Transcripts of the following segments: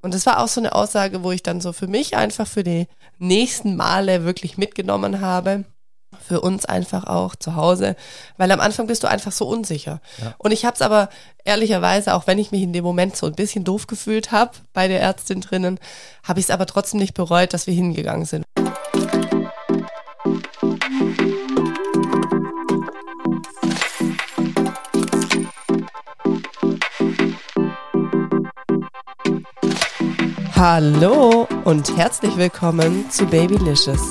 Und das war auch so eine Aussage, wo ich dann so für mich einfach für die nächsten Male wirklich mitgenommen habe. Für uns einfach auch zu Hause, weil am Anfang bist du einfach so unsicher. Ja. Und ich habe es aber ehrlicherweise, auch wenn ich mich in dem Moment so ein bisschen doof gefühlt habe bei der Ärztin drinnen, habe ich es aber trotzdem nicht bereut, dass wir hingegangen sind. Hallo und herzlich willkommen zu Babylicious,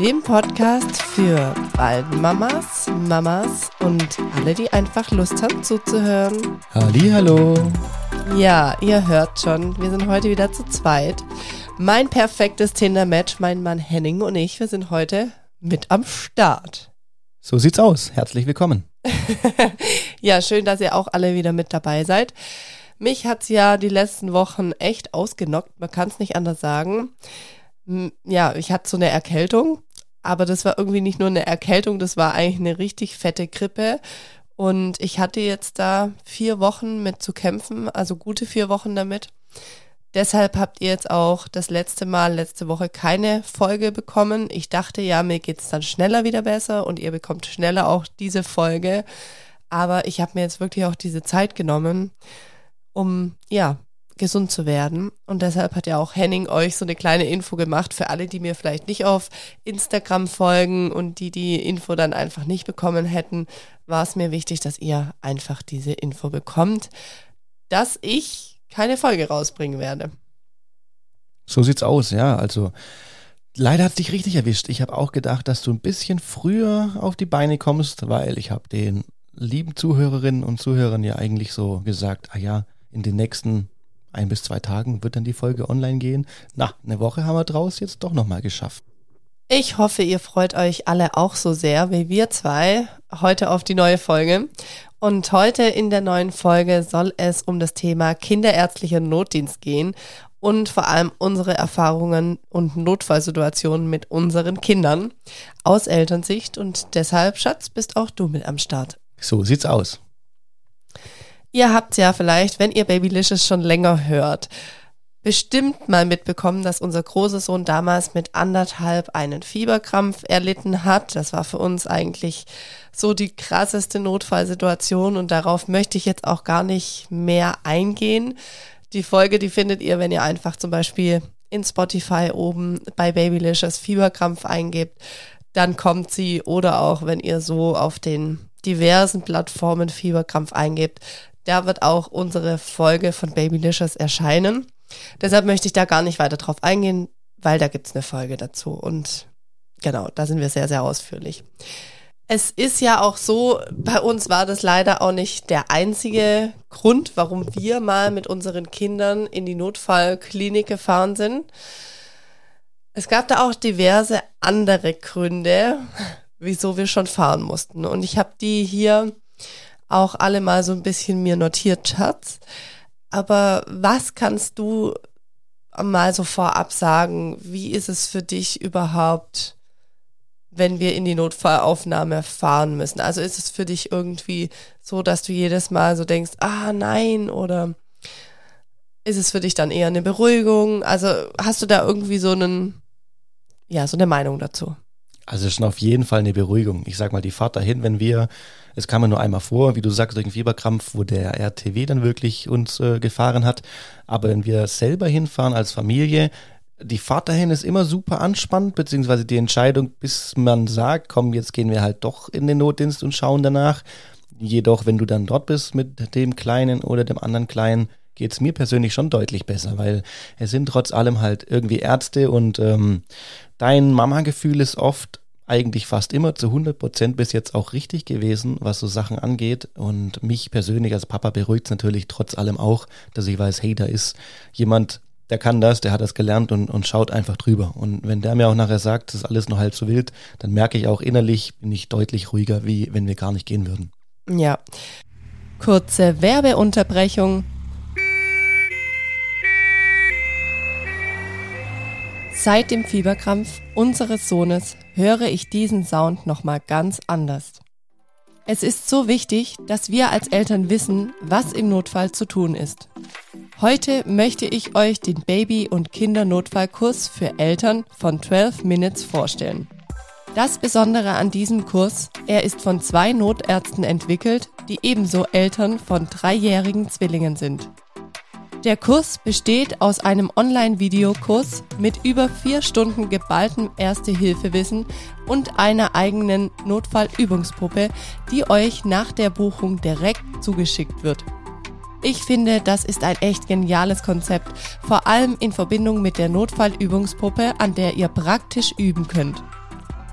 dem Podcast für Mamas, Mamas und alle, die einfach Lust haben zuzuhören. Hallo. Ja, ihr hört schon, wir sind heute wieder zu zweit. Mein perfektes Tinder-Match, mein Mann Henning und ich, wir sind heute mit am Start. So sieht's aus. Herzlich willkommen. ja, schön, dass ihr auch alle wieder mit dabei seid. Mich hat's ja die letzten Wochen echt ausgenockt, man kann es nicht anders sagen. Ja, ich hatte so eine Erkältung, aber das war irgendwie nicht nur eine Erkältung, das war eigentlich eine richtig fette Grippe. Und ich hatte jetzt da vier Wochen mit zu kämpfen, also gute vier Wochen damit. Deshalb habt ihr jetzt auch das letzte Mal, letzte Woche keine Folge bekommen. Ich dachte ja, mir geht's dann schneller wieder besser und ihr bekommt schneller auch diese Folge. Aber ich habe mir jetzt wirklich auch diese Zeit genommen um ja gesund zu werden. Und deshalb hat ja auch Henning euch so eine kleine Info gemacht für alle, die mir vielleicht nicht auf Instagram folgen und die die Info dann einfach nicht bekommen hätten, war es mir wichtig, dass ihr einfach diese Info bekommt, dass ich keine Folge rausbringen werde. So sieht's aus, ja. Also leider hat dich richtig erwischt. Ich habe auch gedacht, dass du ein bisschen früher auf die Beine kommst, weil ich habe den lieben Zuhörerinnen und Zuhörern ja eigentlich so gesagt, ah ja, in den nächsten ein bis zwei Tagen wird dann die Folge online gehen. Na, eine Woche haben wir draus jetzt doch nochmal geschafft. Ich hoffe, ihr freut euch alle auch so sehr wie wir zwei heute auf die neue Folge. Und heute in der neuen Folge soll es um das Thema kinderärztlicher Notdienst gehen und vor allem unsere Erfahrungen und Notfallsituationen mit unseren Kindern aus Elternsicht. Und deshalb, Schatz, bist auch du mit am Start. So sieht's aus. Ihr habt ja vielleicht, wenn ihr Babylicious schon länger hört, bestimmt mal mitbekommen, dass unser großer Sohn damals mit anderthalb einen Fieberkrampf erlitten hat. Das war für uns eigentlich so die krasseste Notfallsituation und darauf möchte ich jetzt auch gar nicht mehr eingehen. Die Folge, die findet ihr, wenn ihr einfach zum Beispiel in Spotify oben bei Babylicious Fieberkrampf eingebt, dann kommt sie oder auch wenn ihr so auf den diversen Plattformen Fieberkrampf eingebt, da wird auch unsere Folge von Babylicious erscheinen. Deshalb möchte ich da gar nicht weiter drauf eingehen, weil da gibt's eine Folge dazu. Und genau, da sind wir sehr, sehr ausführlich. Es ist ja auch so, bei uns war das leider auch nicht der einzige Grund, warum wir mal mit unseren Kindern in die Notfallklinik gefahren sind. Es gab da auch diverse andere Gründe, wieso wir schon fahren mussten. Und ich habe die hier auch alle mal so ein bisschen mir notiert, Schatz. Aber was kannst du mal so vorab sagen? Wie ist es für dich überhaupt, wenn wir in die Notfallaufnahme fahren müssen? Also ist es für dich irgendwie so, dass du jedes Mal so denkst, ah nein, oder ist es für dich dann eher eine Beruhigung? Also hast du da irgendwie so einen, ja, so eine Meinung dazu? Also schon auf jeden Fall eine Beruhigung. Ich sag mal, die Fahrt dahin, wenn wir, es kam ja nur einmal vor, wie du sagst, durch den Fieberkrampf, wo der RTW dann wirklich uns äh, gefahren hat. Aber wenn wir selber hinfahren als Familie, die Fahrt dahin ist immer super anspannend, beziehungsweise die Entscheidung, bis man sagt, komm, jetzt gehen wir halt doch in den Notdienst und schauen danach. Jedoch, wenn du dann dort bist mit dem Kleinen oder dem anderen Kleinen, geht's mir persönlich schon deutlich besser, weil es sind trotz allem halt irgendwie Ärzte und ähm, Dein Mama-Gefühl ist oft eigentlich fast immer zu 100 Prozent bis jetzt auch richtig gewesen, was so Sachen angeht. Und mich persönlich als Papa beruhigt es natürlich trotz allem auch, dass ich weiß, hey, da ist jemand, der kann das, der hat das gelernt und, und schaut einfach drüber. Und wenn der mir auch nachher sagt, das ist alles noch halb so wild, dann merke ich auch innerlich, bin ich deutlich ruhiger, wie wenn wir gar nicht gehen würden. Ja. Kurze Werbeunterbrechung. Seit dem Fieberkrampf unseres Sohnes höre ich diesen Sound nochmal ganz anders. Es ist so wichtig, dass wir als Eltern wissen, was im Notfall zu tun ist. Heute möchte ich euch den Baby- und Kindernotfallkurs für Eltern von 12 Minutes vorstellen. Das Besondere an diesem Kurs, er ist von zwei Notärzten entwickelt, die ebenso Eltern von dreijährigen Zwillingen sind. Der Kurs besteht aus einem Online-Videokurs mit über vier Stunden geballtem Erste-Hilfe-Wissen und einer eigenen Notfallübungspuppe, die euch nach der Buchung direkt zugeschickt wird. Ich finde, das ist ein echt geniales Konzept, vor allem in Verbindung mit der Notfallübungspuppe, an der ihr praktisch üben könnt.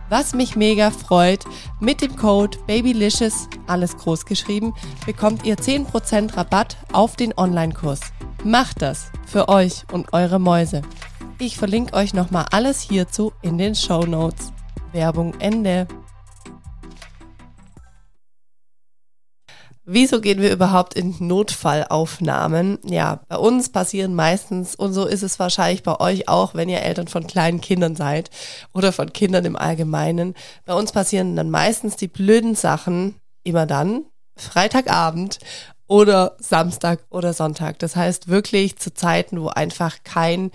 Was mich mega freut, mit dem Code BABYLICIOUS, alles groß geschrieben, bekommt ihr 10% Rabatt auf den Online-Kurs. Macht das für euch und eure Mäuse. Ich verlinke euch nochmal alles hierzu in den Show Notes. Werbung Ende. Wieso gehen wir überhaupt in Notfallaufnahmen? Ja, bei uns passieren meistens, und so ist es wahrscheinlich bei euch auch, wenn ihr Eltern von kleinen Kindern seid oder von Kindern im Allgemeinen. Bei uns passieren dann meistens die blöden Sachen immer dann, Freitagabend oder Samstag oder Sonntag. Das heißt wirklich zu Zeiten, wo einfach kein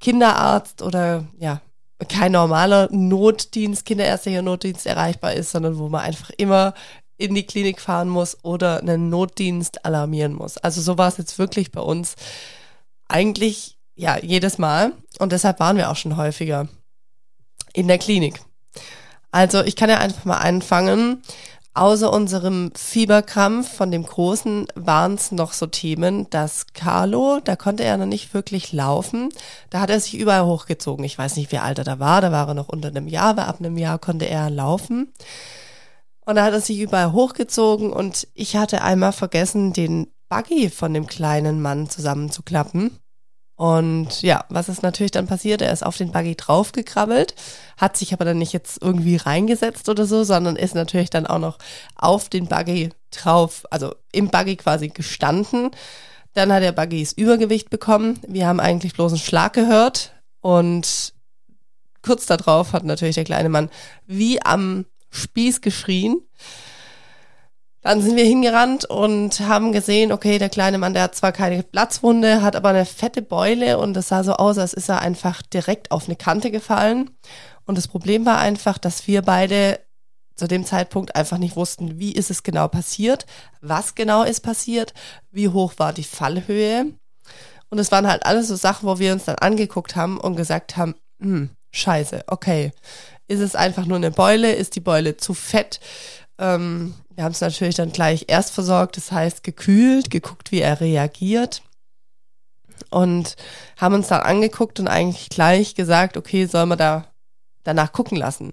Kinderarzt oder ja, kein normaler Notdienst, kinderärztlicher Notdienst erreichbar ist, sondern wo man einfach immer in die Klinik fahren muss oder einen Notdienst alarmieren muss. Also so war es jetzt wirklich bei uns eigentlich ja jedes Mal und deshalb waren wir auch schon häufiger in der Klinik. Also ich kann ja einfach mal anfangen. Außer unserem Fieberkrampf von dem Großen waren es noch so Themen, dass Carlo, da konnte er noch nicht wirklich laufen. Da hat er sich überall hochgezogen. Ich weiß nicht, wie alt er da war. Da war er noch unter einem Jahr, aber ab einem Jahr konnte er laufen. Und da hat er sich überall hochgezogen und ich hatte einmal vergessen, den Buggy von dem kleinen Mann zusammenzuklappen. Und ja, was ist natürlich dann passiert? Er ist auf den Buggy draufgekrabbelt, hat sich aber dann nicht jetzt irgendwie reingesetzt oder so, sondern ist natürlich dann auch noch auf den Buggy drauf, also im Buggy quasi gestanden. Dann hat der Buggy das Übergewicht bekommen. Wir haben eigentlich bloß einen Schlag gehört und kurz darauf hat natürlich der kleine Mann wie am Spieß geschrien. Dann sind wir hingerannt und haben gesehen, okay, der kleine Mann, der hat zwar keine Platzwunde, hat aber eine fette Beule und es sah so aus, als ist er einfach direkt auf eine Kante gefallen. Und das Problem war einfach, dass wir beide zu dem Zeitpunkt einfach nicht wussten, wie ist es genau passiert, was genau ist passiert, wie hoch war die Fallhöhe. Und es waren halt alles so Sachen, wo wir uns dann angeguckt haben und gesagt haben, hm, scheiße, okay, ist es einfach nur eine Beule? Ist die Beule zu fett? Ähm, wir haben es natürlich dann gleich erst versorgt, das heißt gekühlt, geguckt, wie er reagiert und haben uns dann angeguckt und eigentlich gleich gesagt, okay, sollen wir da danach gucken lassen.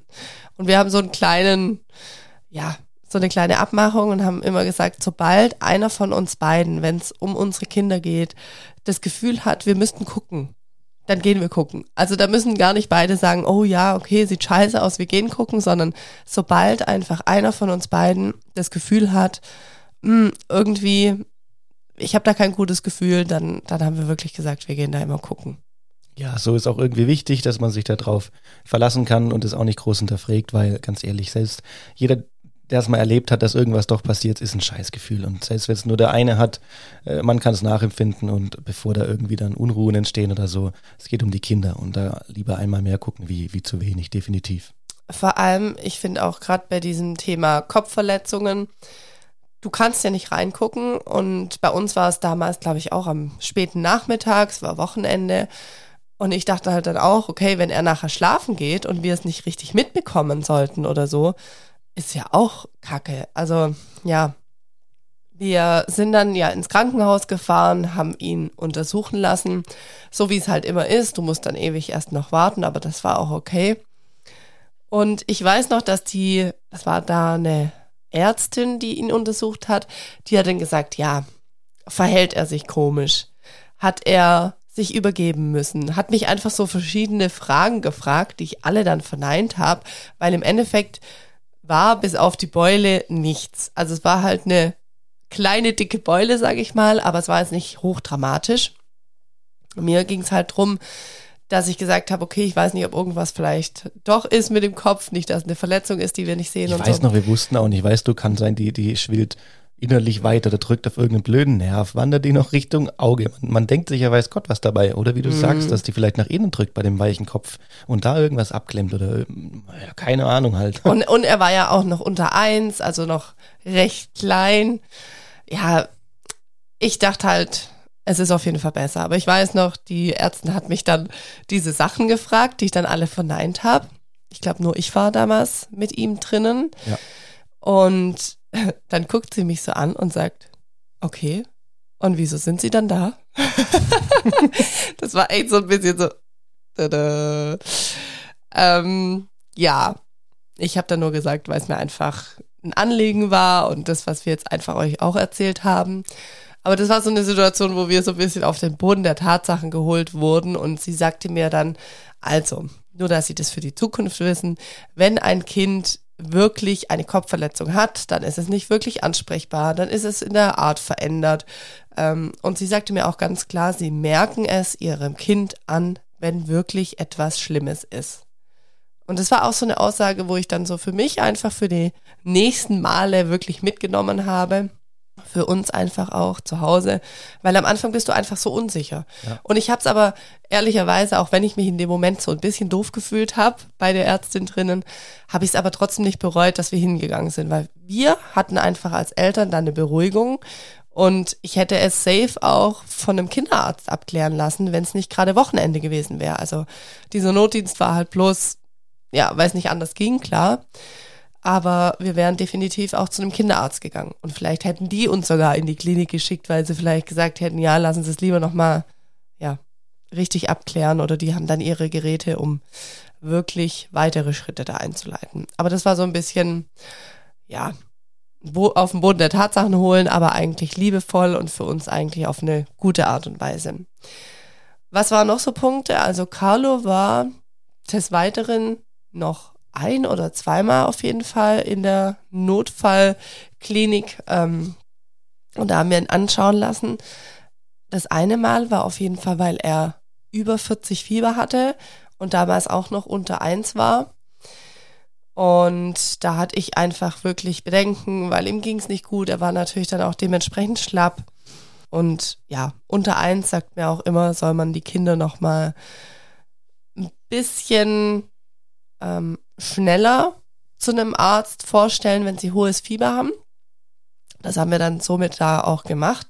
Und wir haben so einen kleinen, ja, so eine kleine Abmachung und haben immer gesagt, sobald einer von uns beiden, wenn es um unsere Kinder geht, das Gefühl hat, wir müssten gucken, dann gehen wir gucken. Also da müssen gar nicht beide sagen, oh ja, okay, sieht scheiße aus, wir gehen gucken, sondern sobald einfach einer von uns beiden das Gefühl hat, mh, hm, irgendwie, ich habe da kein gutes Gefühl, dann, dann haben wir wirklich gesagt, wir gehen da immer gucken. Ja, so ist auch irgendwie wichtig, dass man sich darauf verlassen kann und es auch nicht groß hinterfragt, weil ganz ehrlich, selbst jeder, der es mal erlebt hat, dass irgendwas doch passiert, ist ein Scheißgefühl. Und selbst wenn es nur der eine hat, äh, man kann es nachempfinden und bevor da irgendwie dann Unruhen entstehen oder so, es geht um die Kinder und da lieber einmal mehr gucken, wie, wie zu wenig, definitiv. Vor allem, ich finde auch gerade bei diesem Thema Kopfverletzungen, du kannst ja nicht reingucken und bei uns war es damals, glaube ich, auch am späten Nachmittag, es war Wochenende. Und ich dachte halt dann auch, okay, wenn er nachher schlafen geht und wir es nicht richtig mitbekommen sollten oder so, ist ja auch kacke. Also ja, wir sind dann ja ins Krankenhaus gefahren, haben ihn untersuchen lassen, so wie es halt immer ist. Du musst dann ewig erst noch warten, aber das war auch okay. Und ich weiß noch, dass die, das war da eine Ärztin, die ihn untersucht hat, die hat dann gesagt, ja, verhält er sich komisch? Hat er sich übergeben müssen? Hat mich einfach so verschiedene Fragen gefragt, die ich alle dann verneint habe, weil im Endeffekt war bis auf die Beule nichts. Also es war halt eine kleine, dicke Beule, sage ich mal, aber es war jetzt nicht hochdramatisch. Mir ging es halt drum, dass ich gesagt habe, okay, ich weiß nicht, ob irgendwas vielleicht doch ist mit dem Kopf, nicht, dass es eine Verletzung ist, die wir nicht sehen. Ich weiß so. noch, wir wussten auch nicht, weißt du, kann sein, die, die schwillt innerlich weiter oder drückt auf irgendeinen blöden Nerv, wandert die noch Richtung Auge. Man, man denkt sich ja, weiß Gott was dabei. Oder wie du mhm. sagst, dass die vielleicht nach innen drückt bei dem weichen Kopf und da irgendwas abklemmt oder ja, keine Ahnung halt. Und, und er war ja auch noch unter eins, also noch recht klein. Ja, ich dachte halt, es ist auf jeden Fall besser. Aber ich weiß noch, die Ärztin hat mich dann diese Sachen gefragt, die ich dann alle verneint habe. Ich glaube, nur ich war damals mit ihm drinnen. Ja. Und dann guckt sie mich so an und sagt, okay, und wieso sind sie dann da? das war echt so ein bisschen so. Tada. Ähm, ja, ich habe dann nur gesagt, weil es mir einfach ein Anliegen war und das, was wir jetzt einfach euch auch erzählt haben. Aber das war so eine Situation, wo wir so ein bisschen auf den Boden der Tatsachen geholt wurden und sie sagte mir dann, also, nur dass sie das für die Zukunft wissen, wenn ein Kind wirklich eine Kopfverletzung hat, dann ist es nicht wirklich ansprechbar, dann ist es in der Art verändert. Ähm, und sie sagte mir auch ganz klar, sie merken es ihrem Kind an, wenn wirklich etwas Schlimmes ist. Und das war auch so eine Aussage, wo ich dann so für mich einfach für die nächsten Male wirklich mitgenommen habe für uns einfach auch zu Hause, weil am Anfang bist du einfach so unsicher. Ja. Und ich habe es aber ehrlicherweise, auch wenn ich mich in dem Moment so ein bisschen doof gefühlt habe bei der Ärztin drinnen, habe ich es aber trotzdem nicht bereut, dass wir hingegangen sind, weil wir hatten einfach als Eltern dann eine Beruhigung und ich hätte es safe auch von einem Kinderarzt abklären lassen, wenn es nicht gerade Wochenende gewesen wäre. Also dieser Notdienst war halt bloß, ja, weil es nicht anders ging, klar aber wir wären definitiv auch zu einem Kinderarzt gegangen. Und vielleicht hätten die uns sogar in die Klinik geschickt, weil sie vielleicht gesagt hätten, ja, lassen Sie es lieber nochmal, ja, richtig abklären oder die haben dann ihre Geräte, um wirklich weitere Schritte da einzuleiten. Aber das war so ein bisschen, ja, auf den Boden der Tatsachen holen, aber eigentlich liebevoll und für uns eigentlich auf eine gute Art und Weise. Was waren noch so Punkte? Also Carlo war des Weiteren noch ein oder zweimal auf jeden Fall in der Notfallklinik ähm, und da haben wir ihn anschauen lassen. Das eine Mal war auf jeden Fall, weil er über 40 Fieber hatte und damals auch noch unter eins war. Und da hatte ich einfach wirklich Bedenken, weil ihm ging es nicht gut. Er war natürlich dann auch dementsprechend schlapp. Und ja, unter eins sagt mir auch immer, soll man die Kinder noch mal ein bisschen ähm, schneller zu einem Arzt vorstellen, wenn sie hohes Fieber haben. Das haben wir dann somit da auch gemacht.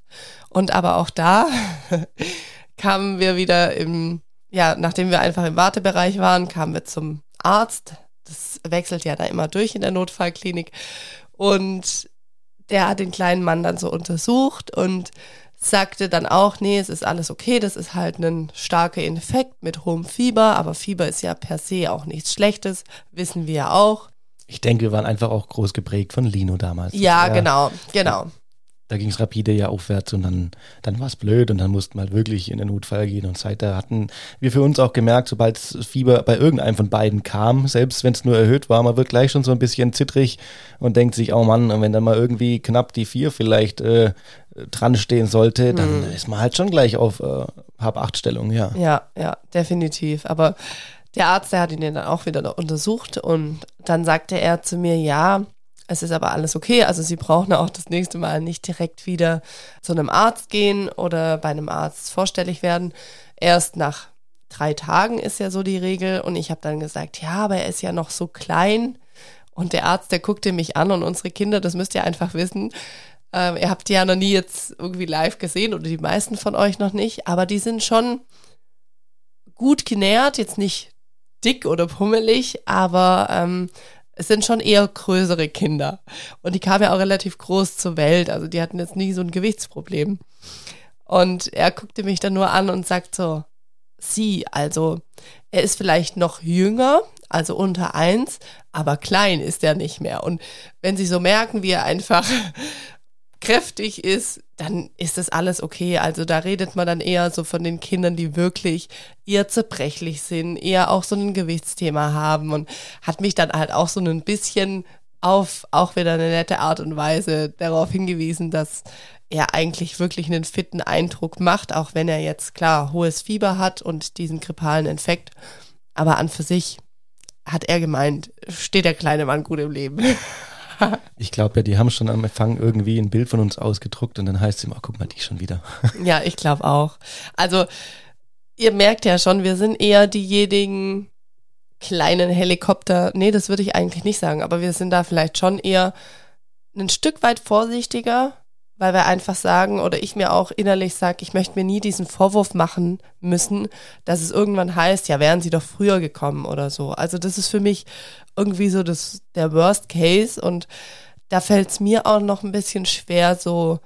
Und aber auch da kamen wir wieder im, ja, nachdem wir einfach im Wartebereich waren, kamen wir zum Arzt. Das wechselt ja da immer durch in der Notfallklinik. Und der hat den kleinen Mann dann so untersucht und sagte dann auch, nee, es ist alles okay, das ist halt ein starker Infekt mit hohem Fieber, aber Fieber ist ja per se auch nichts Schlechtes, wissen wir ja auch. Ich denke, wir waren einfach auch groß geprägt von Lino damals. Ja, ja genau, genau da ging es rapide ja aufwärts und dann, dann war es blöd und dann mussten wir halt wirklich in den Notfall gehen. Und seither hatten wir für uns auch gemerkt, sobald Fieber bei irgendeinem von beiden kam, selbst wenn es nur erhöht war, man wird gleich schon so ein bisschen zittrig und denkt sich, oh Mann, wenn dann mal irgendwie knapp die vier vielleicht äh, dran stehen sollte, dann mhm. ist man halt schon gleich auf äh, Hab-Acht-Stellung, ja. Ja, ja, definitiv. Aber der Arzt, der hat ihn dann auch wieder untersucht und dann sagte er zu mir, ja, es ist aber alles okay. Also Sie brauchen auch das nächste Mal nicht direkt wieder zu einem Arzt gehen oder bei einem Arzt vorstellig werden. Erst nach drei Tagen ist ja so die Regel. Und ich habe dann gesagt, ja, aber er ist ja noch so klein. Und der Arzt, der guckte mich an und unsere Kinder, das müsst ihr einfach wissen. Ähm, ihr habt die ja noch nie jetzt irgendwie live gesehen oder die meisten von euch noch nicht, aber die sind schon gut genährt, jetzt nicht dick oder pummelig, aber ähm, es sind schon eher größere Kinder. Und die kamen ja auch relativ groß zur Welt. Also die hatten jetzt nie so ein Gewichtsproblem. Und er guckte mich dann nur an und sagt so, sie, also er ist vielleicht noch jünger, also unter eins, aber klein ist er nicht mehr. Und wenn sie so merken, wie er einfach kräftig ist, dann ist das alles okay. Also da redet man dann eher so von den Kindern, die wirklich eher zerbrechlich sind, eher auch so ein Gewichtsthema haben und hat mich dann halt auch so ein bisschen auf auch wieder eine nette Art und Weise darauf hingewiesen, dass er eigentlich wirklich einen fitten Eindruck macht, auch wenn er jetzt klar hohes Fieber hat und diesen grippalen Infekt. Aber an für sich hat er gemeint, steht der kleine Mann gut im Leben. ich glaube ja, die haben schon am Empfang irgendwie ein Bild von uns ausgedruckt und dann heißt es immer, guck mal, die schon wieder. ja, ich glaube auch. Also, ihr merkt ja schon, wir sind eher diejenigen kleinen Helikopter. Nee, das würde ich eigentlich nicht sagen, aber wir sind da vielleicht schon eher ein Stück weit vorsichtiger, weil wir einfach sagen, oder ich mir auch innerlich sage, ich möchte mir nie diesen Vorwurf machen müssen, dass es irgendwann heißt, ja, wären sie doch früher gekommen oder so. Also das ist für mich irgendwie so das, der Worst Case und da fällt es mir auch noch ein bisschen schwer, so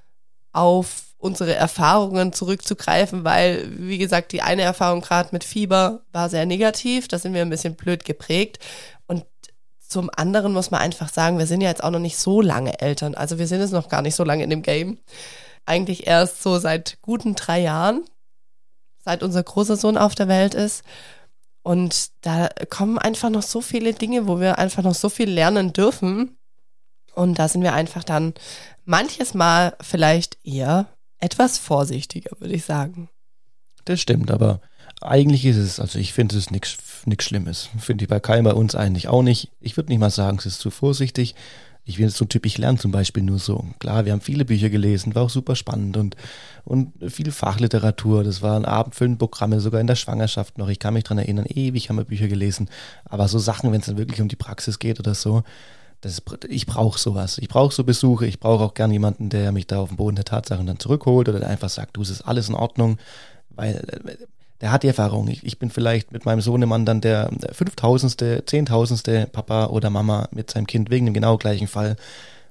auf unsere Erfahrungen zurückzugreifen, weil, wie gesagt, die eine Erfahrung gerade mit Fieber war sehr negativ, da sind wir ein bisschen blöd geprägt. Und zum anderen muss man einfach sagen, wir sind ja jetzt auch noch nicht so lange Eltern. Also wir sind jetzt noch gar nicht so lange in dem Game. Eigentlich erst so seit guten drei Jahren, seit unser großer Sohn auf der Welt ist. Und da kommen einfach noch so viele Dinge, wo wir einfach noch so viel lernen dürfen. Und da sind wir einfach dann manches Mal vielleicht eher etwas vorsichtiger, würde ich sagen. Das stimmt, aber eigentlich ist es, also ich finde es nichts Schlimmes. Finde ich bei Kai bei uns eigentlich auch nicht. Ich würde nicht mal sagen, es ist zu vorsichtig. Ich bin so ein Typ, ich lerne zum Beispiel nur so. Klar, wir haben viele Bücher gelesen, war auch super spannend und, und viel Fachliteratur. Das waren abendfüllende Programme, sogar in der Schwangerschaft noch. Ich kann mich dran erinnern, ewig haben wir Bücher gelesen. Aber so Sachen, wenn es dann wirklich um die Praxis geht oder so, das, ich brauche sowas. Ich brauche so Besuche. Ich brauche auch gern jemanden, der mich da auf den Boden der Tatsachen dann zurückholt oder der einfach sagt, du, es ist alles in Ordnung. Weil äh, der hat die Erfahrung. Ich, ich bin vielleicht mit meinem Sohnemann dann der fünftausendste, zehntausendste Papa oder Mama mit seinem Kind wegen dem genau gleichen Fall.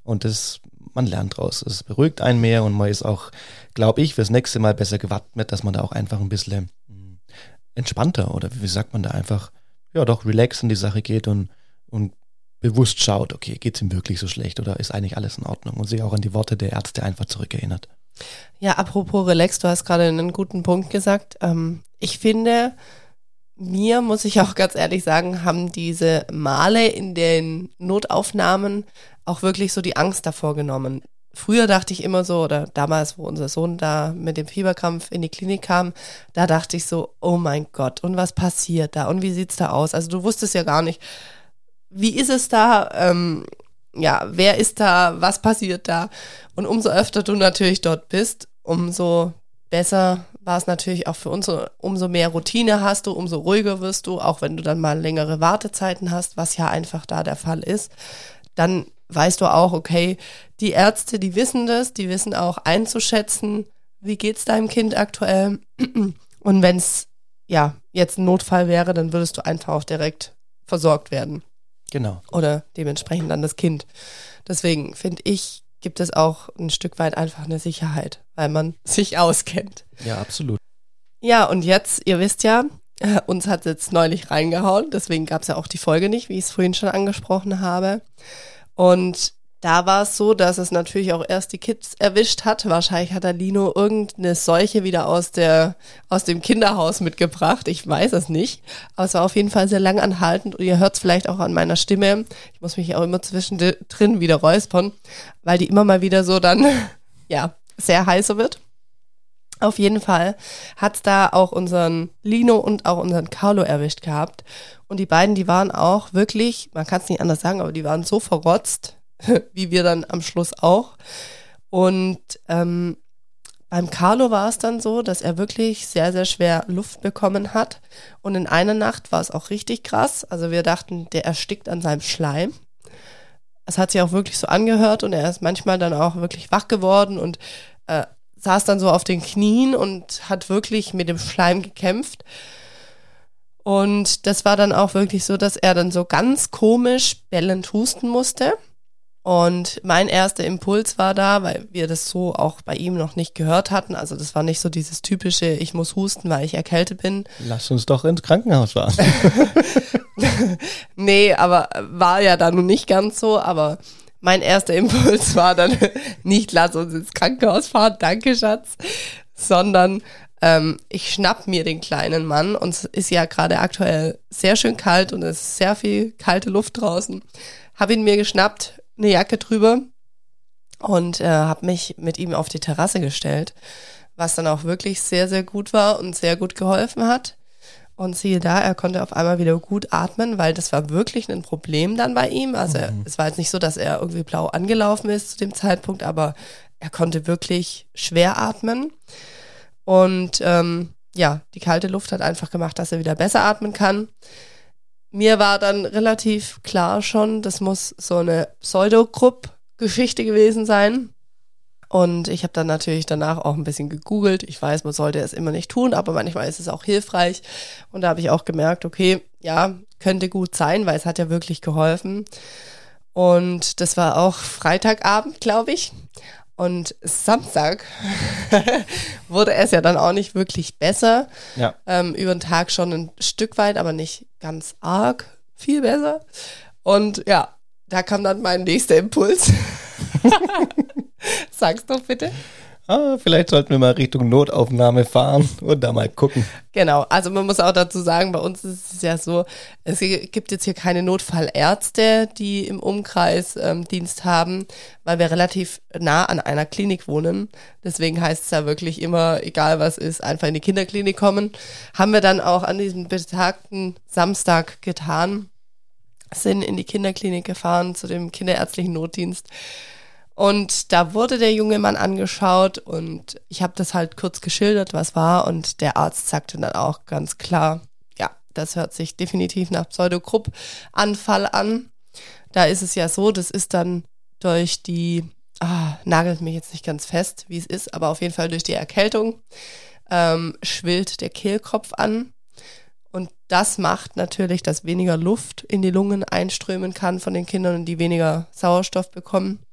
Und das, man lernt draus. Es beruhigt einen mehr und man ist auch, glaube ich, fürs nächste Mal besser gewappnet, dass man da auch einfach ein bisschen hm, entspannter oder wie sagt man da einfach, ja doch, relax in die Sache geht und, und bewusst schaut, okay, geht es ihm wirklich so schlecht oder ist eigentlich alles in Ordnung und sich auch an die Worte der Ärzte einfach zurückerinnert. Ja, apropos relax, du hast gerade einen guten Punkt gesagt. Ähm, ich finde, mir muss ich auch ganz ehrlich sagen, haben diese Male in den Notaufnahmen auch wirklich so die Angst davor genommen. Früher dachte ich immer so, oder damals, wo unser Sohn da mit dem Fieberkrampf in die Klinik kam, da dachte ich so, oh mein Gott, und was passiert da? Und wie sieht's da aus? Also du wusstest ja gar nicht, wie ist es da? Ähm, ja, wer ist da? Was passiert da? Und umso öfter du natürlich dort bist, umso besser war es natürlich auch für uns. Umso mehr Routine hast du, umso ruhiger wirst du, auch wenn du dann mal längere Wartezeiten hast, was ja einfach da der Fall ist. Dann weißt du auch, okay, die Ärzte, die wissen das, die wissen auch einzuschätzen, wie geht's deinem Kind aktuell. Und wenn es ja jetzt ein Notfall wäre, dann würdest du einfach auch direkt versorgt werden. Genau. Oder dementsprechend dann das Kind. Deswegen finde ich, gibt es auch ein Stück weit einfach eine Sicherheit, weil man sich auskennt. Ja, absolut. Ja, und jetzt, ihr wisst ja, äh, uns hat es jetzt neulich reingehauen, deswegen gab es ja auch die Folge nicht, wie ich es vorhin schon angesprochen habe. Und da war es so, dass es natürlich auch erst die Kids erwischt hat. Wahrscheinlich hat der Lino irgendeine Seuche wieder aus der, aus dem Kinderhaus mitgebracht. Ich weiß es nicht. Aber es war auf jeden Fall sehr lang anhaltend und ihr hört es vielleicht auch an meiner Stimme. Ich muss mich auch immer zwischendrin wieder räuspern, weil die immer mal wieder so dann, ja, sehr heißer wird. Auf jeden Fall hat's da auch unseren Lino und auch unseren Carlo erwischt gehabt. Und die beiden, die waren auch wirklich, man kann es nicht anders sagen, aber die waren so verrotzt, wie wir dann am Schluss auch. Und ähm, beim Carlo war es dann so, dass er wirklich sehr, sehr schwer Luft bekommen hat. Und in einer Nacht war es auch richtig krass. Also wir dachten, der erstickt an seinem Schleim. Es hat sich auch wirklich so angehört und er ist manchmal dann auch wirklich wach geworden und äh, saß dann so auf den Knien und hat wirklich mit dem Schleim gekämpft. Und das war dann auch wirklich so, dass er dann so ganz komisch bellend husten musste. Und mein erster Impuls war da, weil wir das so auch bei ihm noch nicht gehört hatten. Also das war nicht so dieses typische, ich muss husten, weil ich erkältet bin. Lass uns doch ins Krankenhaus fahren. nee, aber war ja da nun nicht ganz so. Aber mein erster Impuls war dann nicht, lass uns ins Krankenhaus fahren, danke Schatz, sondern ähm, ich schnapp mir den kleinen Mann und es ist ja gerade aktuell sehr schön kalt und es ist sehr viel kalte Luft draußen. Hab ihn mir geschnappt, eine Jacke drüber und äh, habe mich mit ihm auf die Terrasse gestellt, was dann auch wirklich sehr, sehr gut war und sehr gut geholfen hat. Und siehe da, er konnte auf einmal wieder gut atmen, weil das war wirklich ein Problem dann bei ihm. Also mhm. es war jetzt nicht so, dass er irgendwie blau angelaufen ist zu dem Zeitpunkt, aber er konnte wirklich schwer atmen. Und ähm, ja, die kalte Luft hat einfach gemacht, dass er wieder besser atmen kann. Mir war dann relativ klar schon, das muss so eine Pseudogrupp-Geschichte gewesen sein. Und ich habe dann natürlich danach auch ein bisschen gegoogelt. Ich weiß, man sollte es immer nicht tun, aber manchmal ist es auch hilfreich. Und da habe ich auch gemerkt, okay, ja, könnte gut sein, weil es hat ja wirklich geholfen. Und das war auch Freitagabend, glaube ich. Und Samstag wurde es ja dann auch nicht wirklich besser. Ja. Ähm, über den Tag schon ein Stück weit, aber nicht ganz arg viel besser. Und ja, da kam dann mein nächster Impuls. Sag's doch bitte. Ah, vielleicht sollten wir mal Richtung Notaufnahme fahren und da mal gucken. Genau, also man muss auch dazu sagen, bei uns ist es ja so, es gibt jetzt hier keine Notfallärzte, die im Umkreis ähm, Dienst haben, weil wir relativ nah an einer Klinik wohnen. Deswegen heißt es ja wirklich immer, egal was ist, einfach in die Kinderklinik kommen. Haben wir dann auch an diesem betagten Samstag getan, sind in die Kinderklinik gefahren zu dem kinderärztlichen Notdienst und da wurde der junge Mann angeschaut und ich habe das halt kurz geschildert, was war. Und der Arzt sagte dann auch ganz klar, ja, das hört sich definitiv nach Pseudogrupp-Anfall an. Da ist es ja so, das ist dann durch die, ah, nagelt mich jetzt nicht ganz fest, wie es ist, aber auf jeden Fall durch die Erkältung ähm, schwillt der Kehlkopf an. Und das macht natürlich, dass weniger Luft in die Lungen einströmen kann von den Kindern und die weniger Sauerstoff bekommen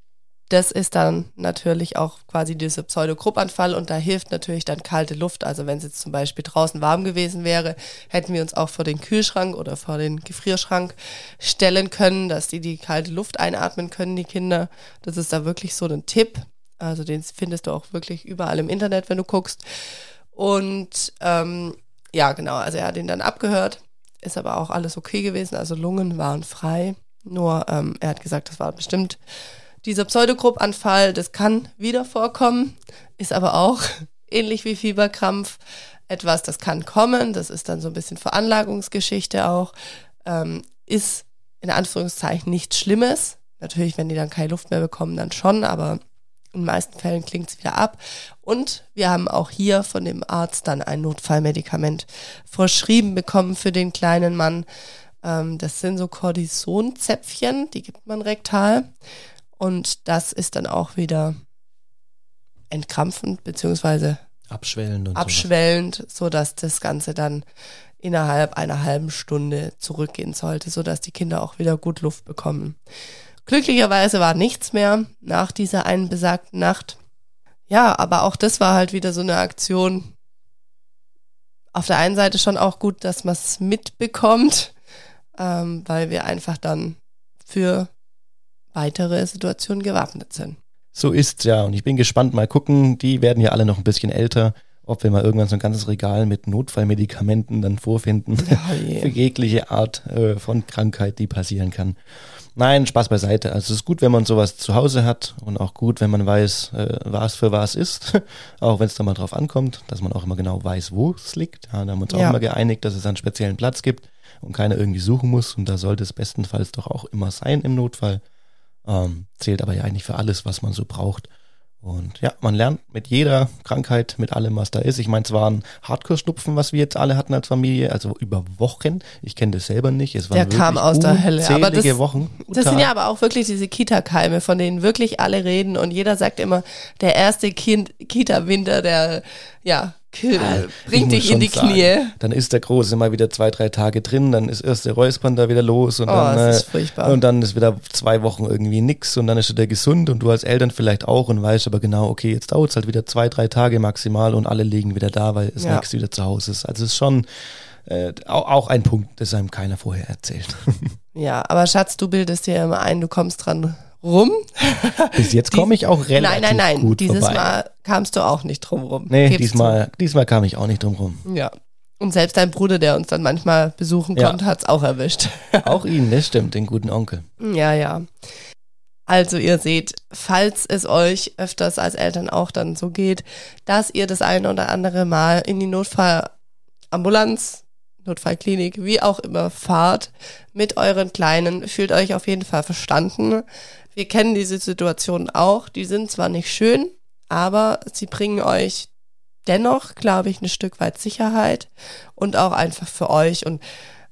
das ist dann natürlich auch quasi dieser Pseudogruppanfall und da hilft natürlich dann kalte Luft. Also wenn es jetzt zum Beispiel draußen warm gewesen wäre, hätten wir uns auch vor den Kühlschrank oder vor den Gefrierschrank stellen können, dass die die kalte Luft einatmen können, die Kinder. Das ist da wirklich so ein Tipp. Also den findest du auch wirklich überall im Internet, wenn du guckst. Und ähm, ja, genau, also er hat ihn dann abgehört, ist aber auch alles okay gewesen. Also Lungen waren frei. Nur ähm, er hat gesagt, das war bestimmt dieser Pseudogruppanfall, das kann wieder vorkommen, ist aber auch ähnlich wie Fieberkrampf etwas, das kann kommen. Das ist dann so ein bisschen Veranlagungsgeschichte auch. Ähm, ist in Anführungszeichen nichts Schlimmes. Natürlich, wenn die dann keine Luft mehr bekommen, dann schon, aber in den meisten Fällen klingt es wieder ab. Und wir haben auch hier von dem Arzt dann ein Notfallmedikament verschrieben bekommen für den kleinen Mann. Ähm, das sind so Cortisonzäpfchen, die gibt man rektal. Und das ist dann auch wieder entkrampfend beziehungsweise abschwellend, und abschwellend sowas. sodass das Ganze dann innerhalb einer halben Stunde zurückgehen sollte, sodass die Kinder auch wieder gut Luft bekommen. Glücklicherweise war nichts mehr nach dieser einen besagten Nacht. Ja, aber auch das war halt wieder so eine Aktion. Auf der einen Seite schon auch gut, dass man es mitbekommt, ähm, weil wir einfach dann für weitere Situationen gewappnet sind. So ist's ja. Und ich bin gespannt, mal gucken. Die werden ja alle noch ein bisschen älter. Ob wir mal irgendwann so ein ganzes Regal mit Notfallmedikamenten dann vorfinden. Yeah. für jegliche Art äh, von Krankheit, die passieren kann. Nein, Spaß beiseite. Also es ist gut, wenn man sowas zu Hause hat und auch gut, wenn man weiß, äh, was für was ist. auch wenn es da mal drauf ankommt, dass man auch immer genau weiß, wo es liegt. Ja, da haben wir uns ja. auch immer geeinigt, dass es einen speziellen Platz gibt und keiner irgendwie suchen muss. Und da sollte es bestenfalls doch auch immer sein im Notfall. Ähm, zählt aber ja eigentlich für alles, was man so braucht. Und ja, man lernt mit jeder Krankheit, mit allem, was da ist. Ich meine, es waren Hardcore-Schnupfen, was wir jetzt alle hatten als Familie, also über Wochen. Ich kenne das selber nicht. Es waren der kam aus der Hölle. Aber das, Wochen. das sind ja aber auch wirklich diese Kita-Keime, von denen wirklich alle reden. Und jeder sagt immer, der erste kind Kita-Winter, der ja ja, bringt dich in die sagen, Knie. Dann ist der Große mal wieder zwei, drei Tage drin, dann ist erst der Räuspern da wieder los und, oh, dann, ist äh, und dann ist wieder zwei Wochen irgendwie nix und dann ist er der gesund und du als Eltern vielleicht auch und weißt aber genau, okay, jetzt dauert es halt wieder zwei, drei Tage maximal und alle liegen wieder da, weil das ja. nächste wieder zu Hause ist. Also es ist schon äh, auch, auch ein Punkt, das einem keiner vorher erzählt. Ja, aber Schatz, du bildest dir immer ein, du kommst dran rum. Bis jetzt komme ich auch relativ Nein, nein, nein. Gut Dieses vorbei. Mal kamst du auch nicht drum rum. Nee, diesmal, diesmal kam ich auch nicht drum rum. Ja. Und selbst dein Bruder, der uns dann manchmal besuchen ja. konnte, hat es auch erwischt. auch ihn, das stimmt, den guten Onkel. Ja, ja. Also ihr seht, falls es euch öfters als Eltern auch dann so geht, dass ihr das eine oder andere Mal in die Notfallambulanz Notfallklinik, wie auch immer fahrt mit euren Kleinen, fühlt euch auf jeden Fall verstanden. Wir kennen diese Situation auch. Die sind zwar nicht schön, aber sie bringen euch dennoch, glaube ich, ein Stück weit Sicherheit und auch einfach für euch. Und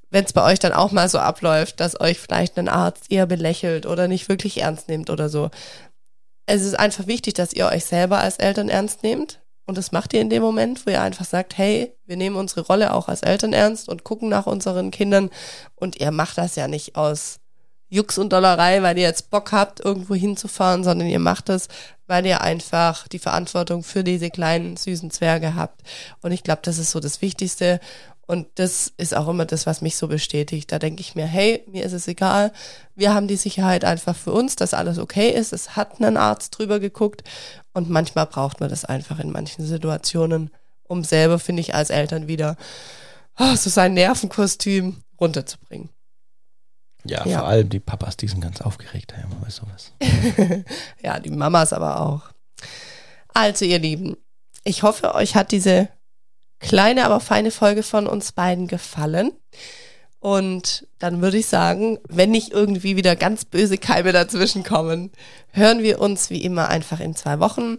wenn es bei euch dann auch mal so abläuft, dass euch vielleicht ein Arzt eher belächelt oder nicht wirklich ernst nimmt oder so. Es ist einfach wichtig, dass ihr euch selber als Eltern ernst nehmt. Und das macht ihr in dem Moment, wo ihr einfach sagt, hey, wir nehmen unsere Rolle auch als Eltern ernst und gucken nach unseren Kindern. Und ihr macht das ja nicht aus Jux und Dollerei, weil ihr jetzt Bock habt, irgendwo hinzufahren, sondern ihr macht es, weil ihr einfach die Verantwortung für diese kleinen süßen Zwerge habt. Und ich glaube, das ist so das Wichtigste. Und das ist auch immer das, was mich so bestätigt. Da denke ich mir, hey, mir ist es egal. Wir haben die Sicherheit einfach für uns, dass alles okay ist. Es hat einen Arzt drüber geguckt. Und manchmal braucht man das einfach in manchen Situationen, um selber, finde ich, als Eltern wieder oh, so sein Nervenkostüm runterzubringen. Ja, ja, vor allem die Papas, die sind ganz aufgeregt, ja, bei sowas. ja, die Mamas aber auch. Also, ihr Lieben, ich hoffe, euch hat diese kleine, aber feine Folge von uns beiden gefallen. Und dann würde ich sagen, wenn nicht irgendwie wieder ganz böse Keime dazwischen kommen, hören wir uns wie immer einfach in zwei Wochen.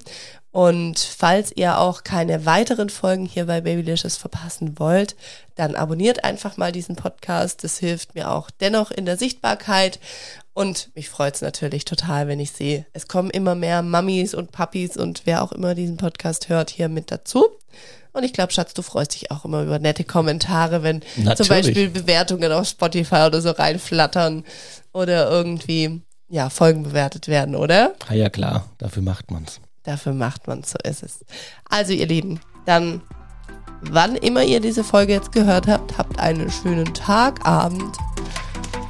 Und falls ihr auch keine weiteren Folgen hier bei Babylicious verpassen wollt, dann abonniert einfach mal diesen Podcast. Das hilft mir auch dennoch in der Sichtbarkeit. Und mich freut es natürlich total, wenn ich sehe, es kommen immer mehr Mummies und Puppies und wer auch immer diesen Podcast hört, hier mit dazu. Und ich glaube, Schatz, du freust dich auch immer über nette Kommentare, wenn Natürlich. zum Beispiel Bewertungen auf Spotify oder so reinflattern oder irgendwie ja, Folgen bewertet werden, oder? Ah ja, klar, dafür macht man's. Dafür macht man's, so ist es. Also, ihr Lieben, dann, wann immer ihr diese Folge jetzt gehört habt, habt einen schönen Tag, Abend,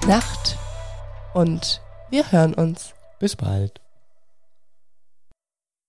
Nacht und wir hören uns. Bis bald.